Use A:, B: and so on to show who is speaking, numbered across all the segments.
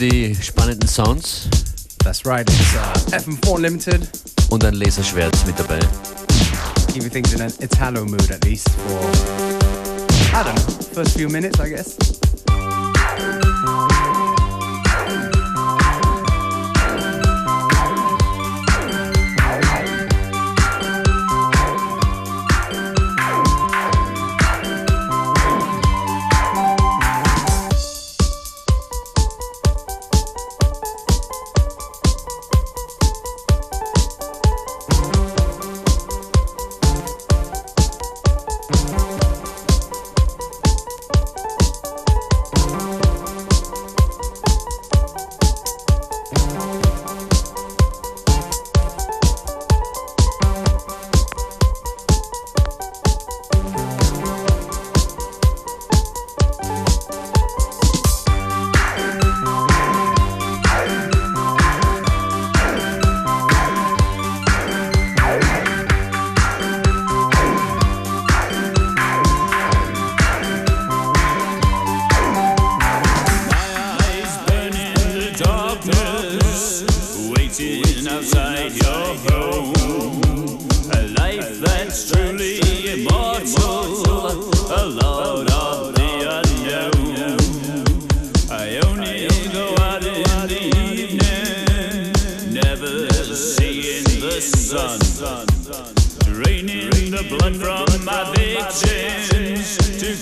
A: Die spannenden Sounds.
B: That's right, it's uh, FM4 Unlimited.
A: Und ein Laserschwert mit dabei.
B: Keeping things in an Italo mood at least for, I don't know, first few minutes, I guess.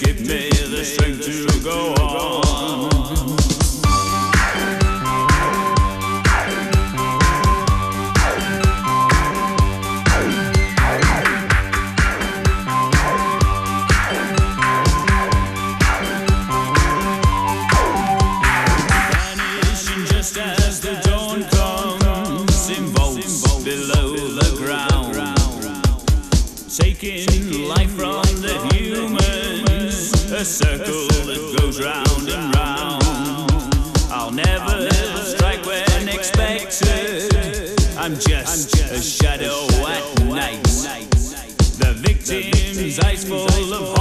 C: Give me the strength to go on. just a shadow at night. The victim's eyes full of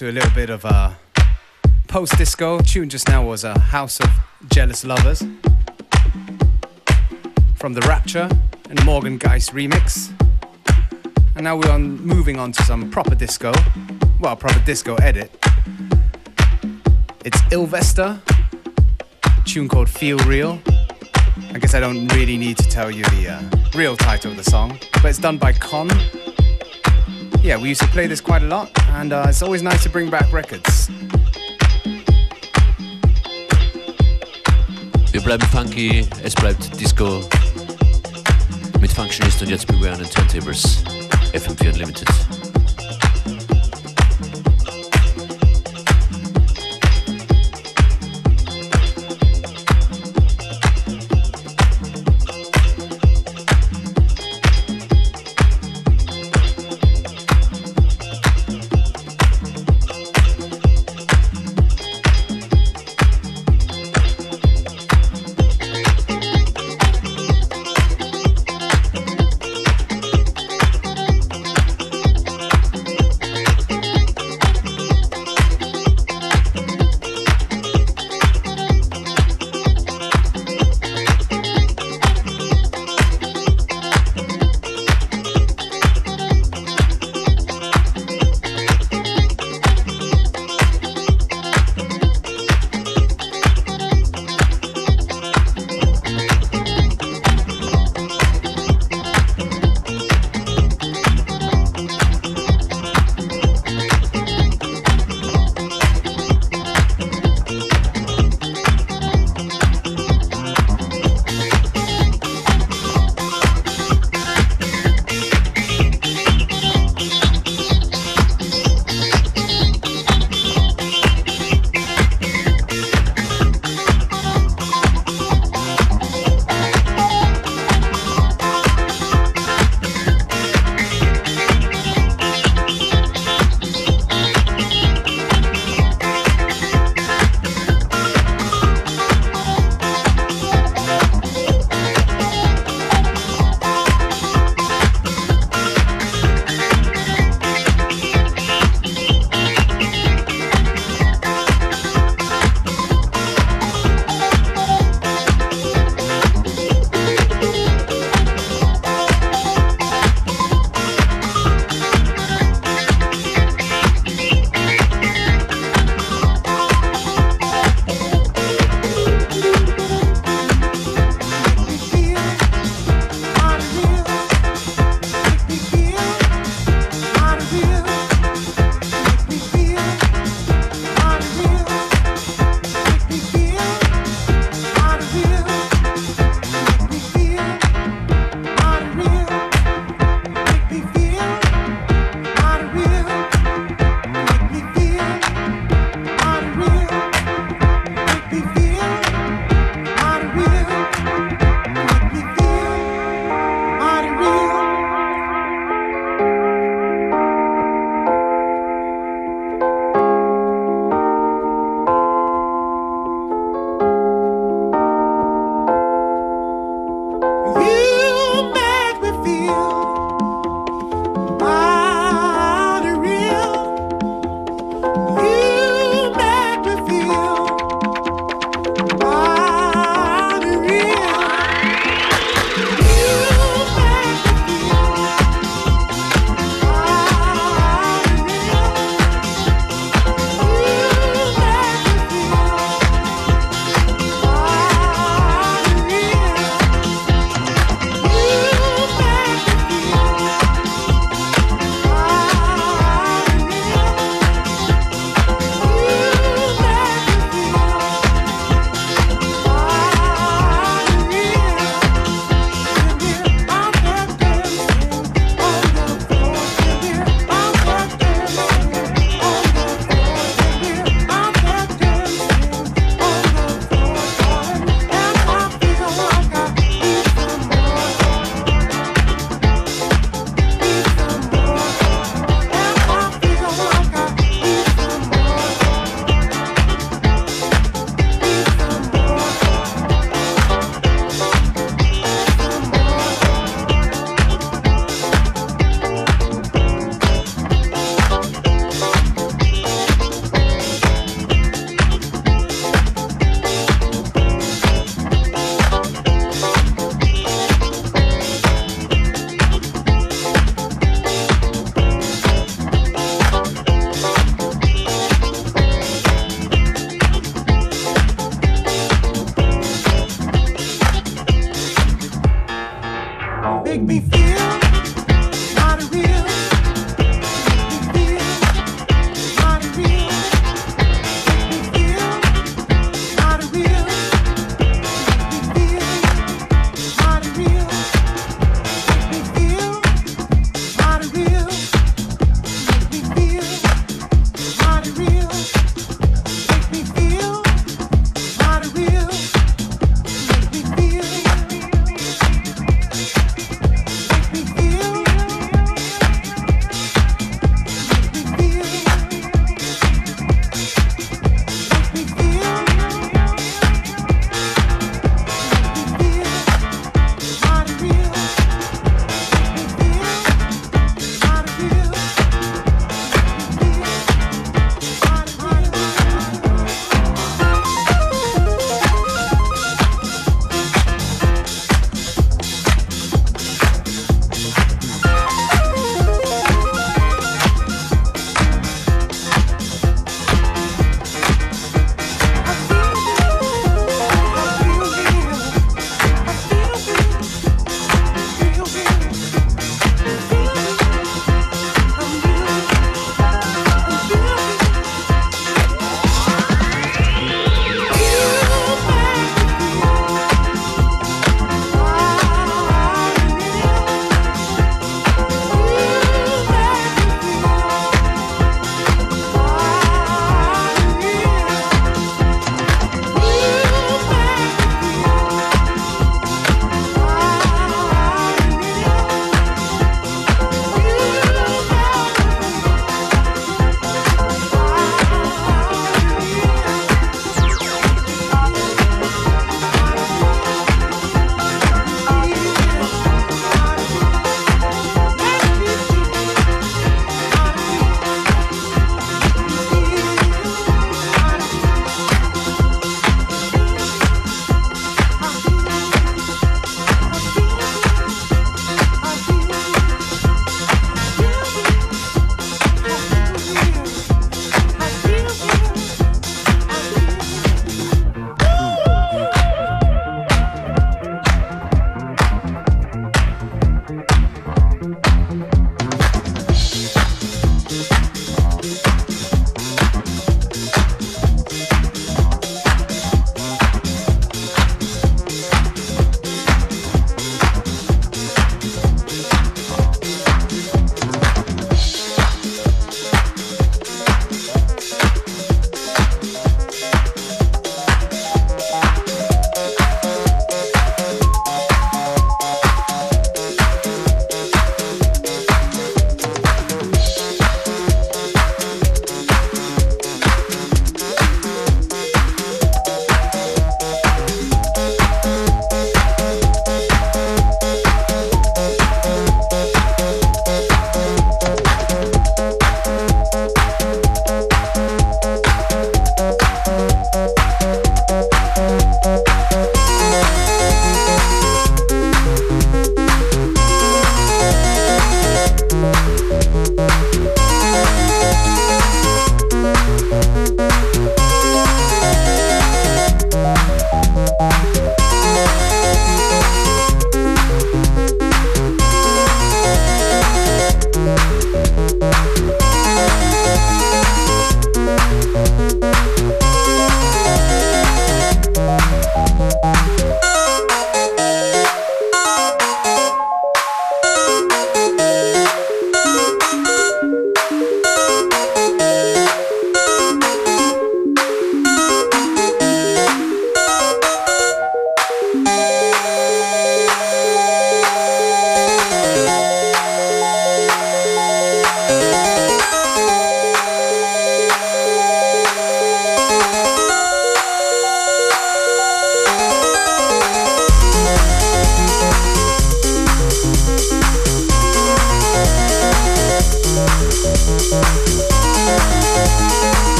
C: to a little bit of a post disco. Tune just now was a House of Jealous Lovers from the Rapture and Morgan Geist remix. And now we're on, moving on to some proper disco. Well, proper disco edit. It's Sylvester, tune called Feel Real. I guess I don't really need to tell you the uh, real title of the song, but it's done by Kon. Yeah, we used to play this quite a lot, and uh, it's always nice to bring back records.
A: Wir bleiben funky, es bleibt Disco mit Functionist und jetzt Beware den Turntables FM4 Unlimited.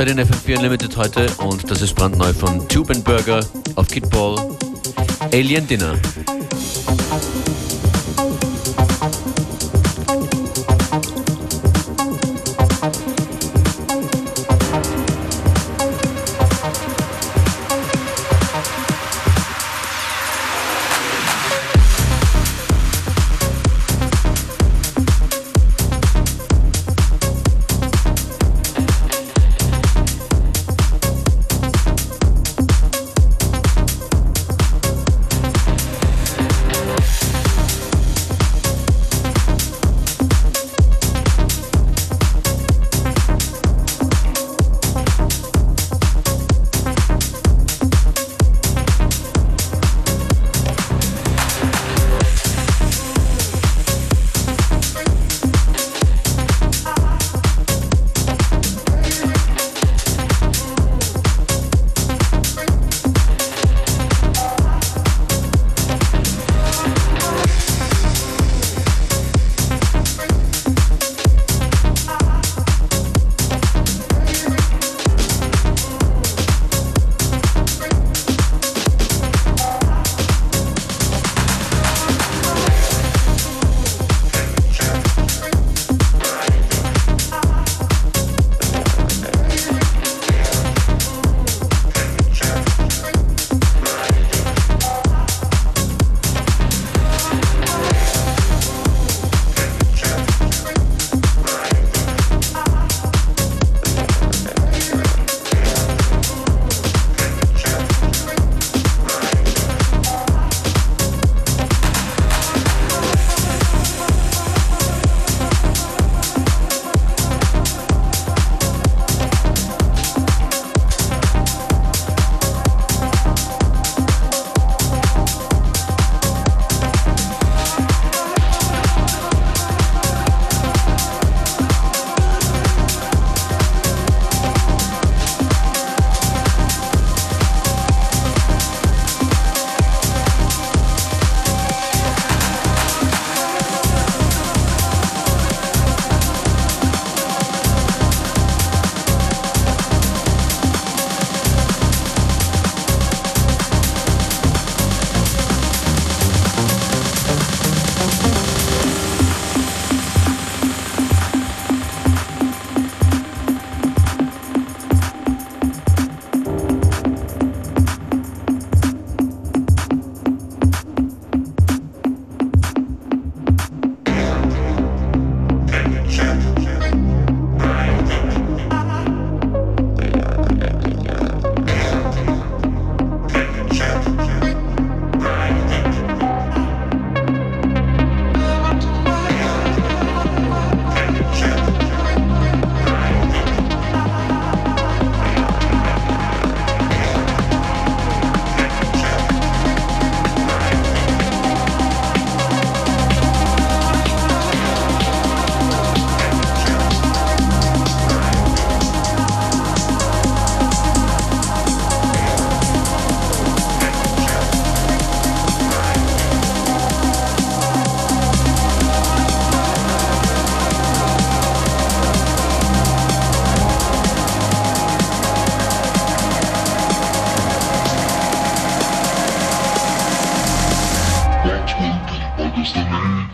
A: Halbzeit in FM4 Unlimited heute und das ist brandneu von Tubenberger auf Kidball Alien Dinner. That's when people understand.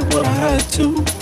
D: Stand still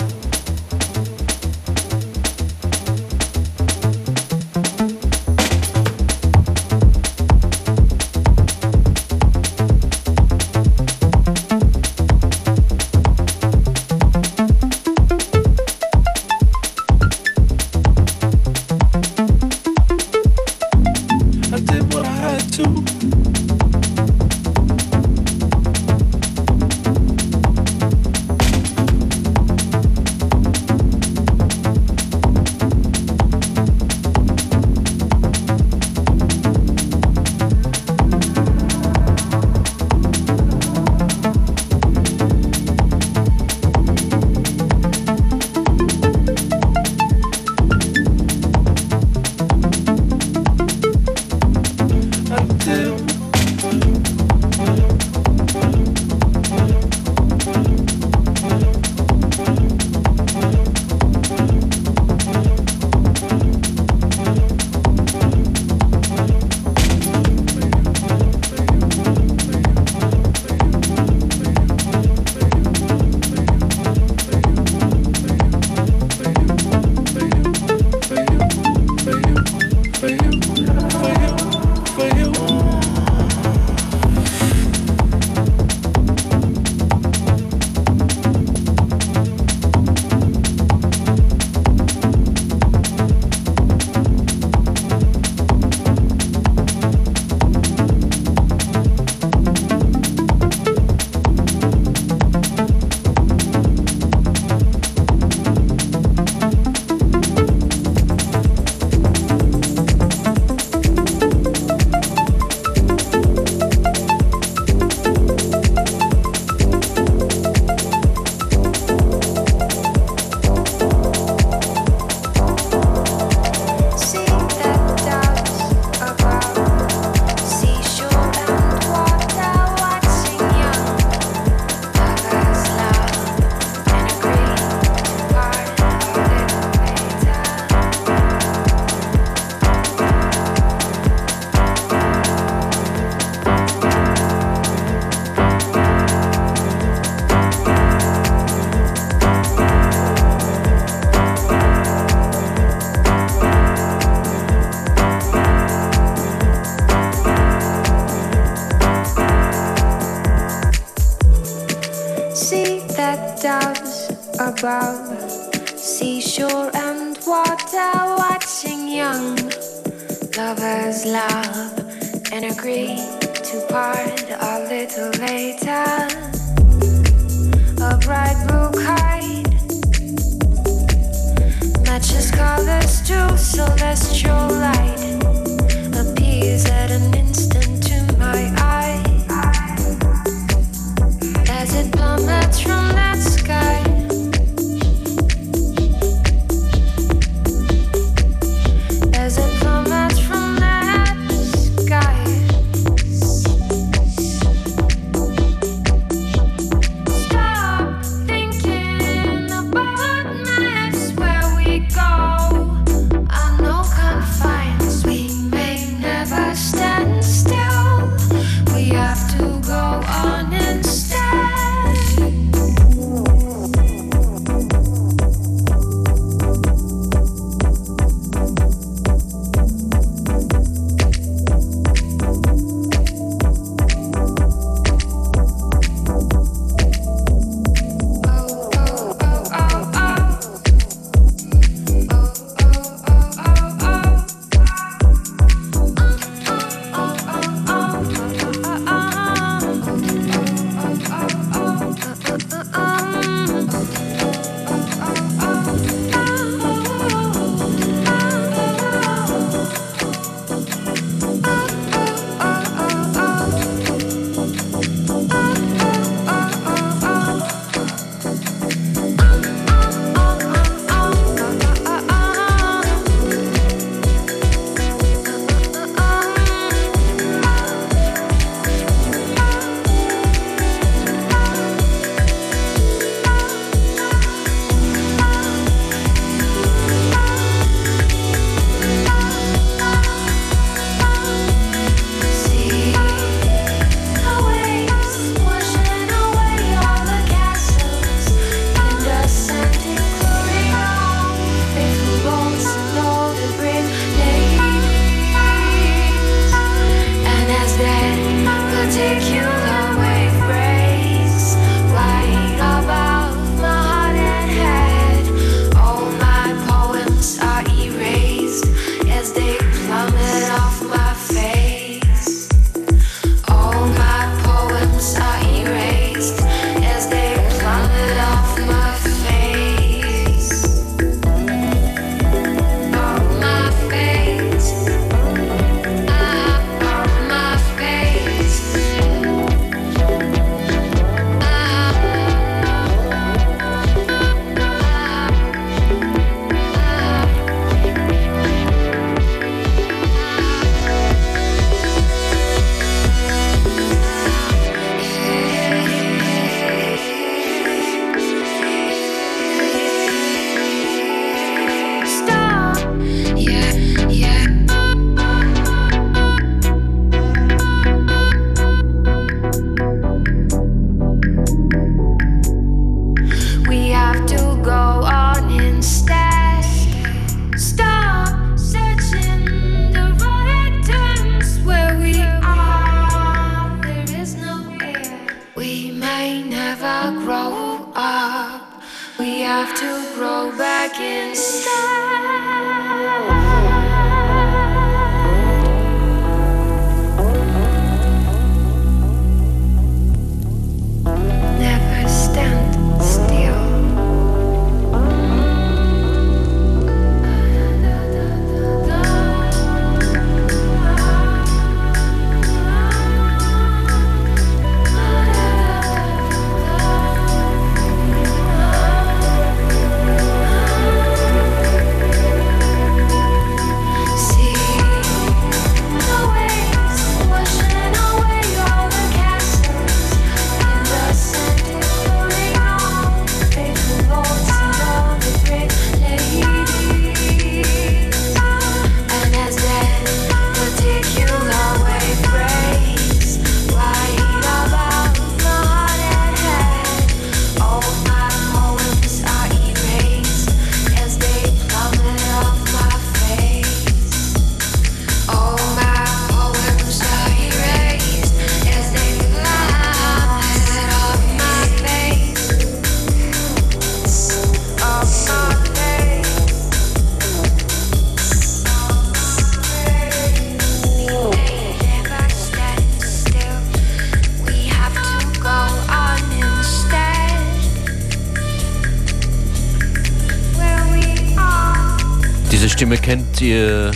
A: Stimme kennt ihr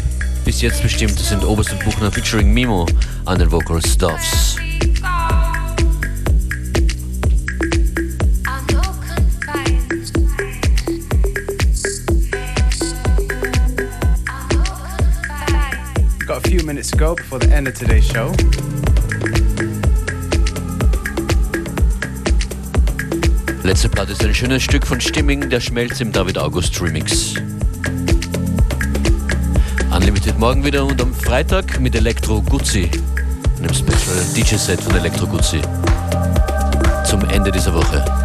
A: bis jetzt bestimmt. Das sind Oberst und Buchner featuring Mimo an den Vocal Stuffs.
B: Got a few minutes to go before the end of today's show.
A: Letzte Platte ist ein schönes Stück von Stimming, der schmelzt im David August Remix. Unlimited morgen wieder und am Freitag mit Elektro Guzzi, einem Special DJ-Set von Elektro Guzzi. Zum Ende dieser Woche.